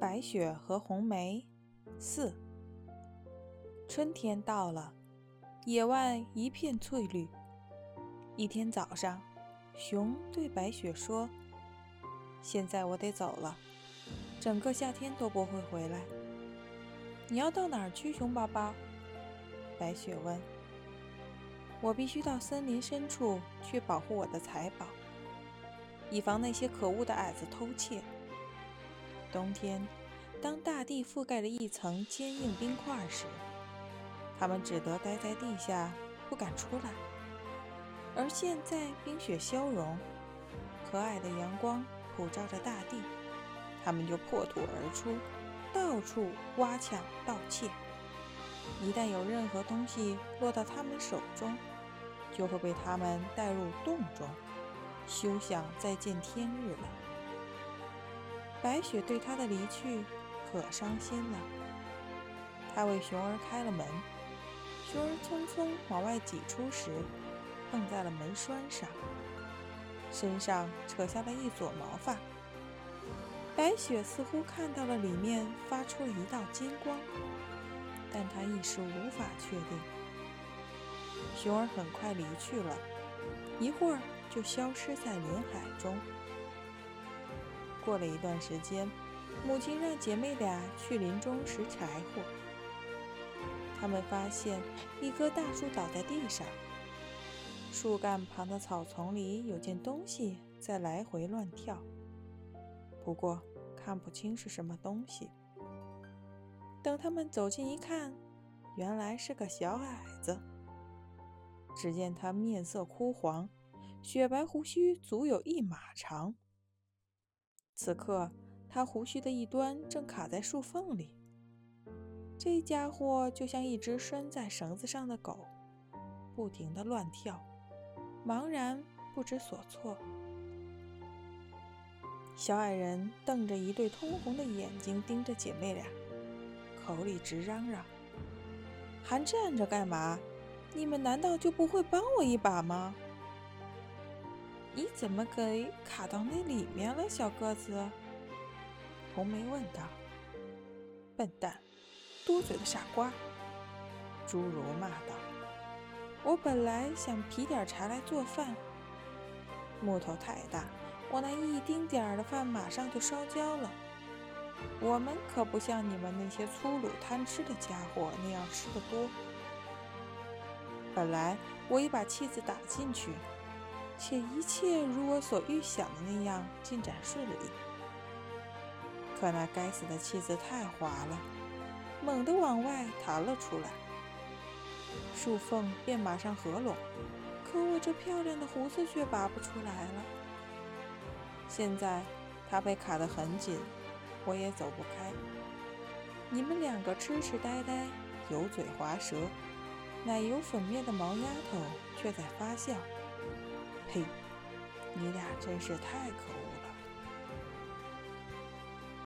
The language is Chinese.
白雪和红梅四。春天到了，野外一片翠绿。一天早上，熊对白雪说：“现在我得走了，整个夏天都不会回来。你要到哪儿去，熊宝宝？”白雪问。“我必须到森林深处去保护我的财宝，以防那些可恶的矮子偷窃。”冬天，当大地覆盖着一层坚硬冰块时，它们只得待在地下，不敢出来。而现在冰雪消融，可爱的阳光普照着大地，它们就破土而出，到处挖抢盗窃。一旦有任何东西落到它们手中，就会被它们带入洞中，休想再见天日了。白雪对他的离去可伤心了。他为熊儿开了门，熊儿匆匆往外挤出时，碰在了门栓上，身上扯下了一撮毛发。白雪似乎看到了里面发出了一道金光，但她一时无法确定。熊儿很快离去了，一会儿就消失在林海中。过了一段时间，母亲让姐妹俩去林中拾柴火。他们发现一棵大树倒在地上，树干旁的草丛里有件东西在来回乱跳，不过看不清是什么东西。等他们走近一看，原来是个小矮子。只见他面色枯黄，雪白胡须足有一马长。此刻，他胡须的一端正卡在树缝里。这家伙就像一只拴在绳子上的狗，不停地乱跳，茫然不知所措。小矮人瞪着一对通红的眼睛盯着姐妹俩，口里直嚷嚷：“还站着干嘛？你们难道就不会帮我一把吗？”你怎么给卡到那里面了，小个子？红梅问道。笨蛋，多嘴的傻瓜！侏儒骂道。我本来想劈点柴来做饭，木头太大，我那一丁点儿的饭马上就烧焦了。我们可不像你们那些粗鲁贪吃的家伙那样吃得多。本来我已把气子打进去。且一切如我所预想的那样进展顺利，可那该死的气子太滑了，猛地往外弹了出来，树缝便马上合拢，可我这漂亮的胡子却拔不出来了。现在它被卡得很紧，我也走不开。你们两个痴痴呆呆、油嘴滑舌、奶油粉面的毛丫头却在发笑。嘿！你俩真是太可恶了。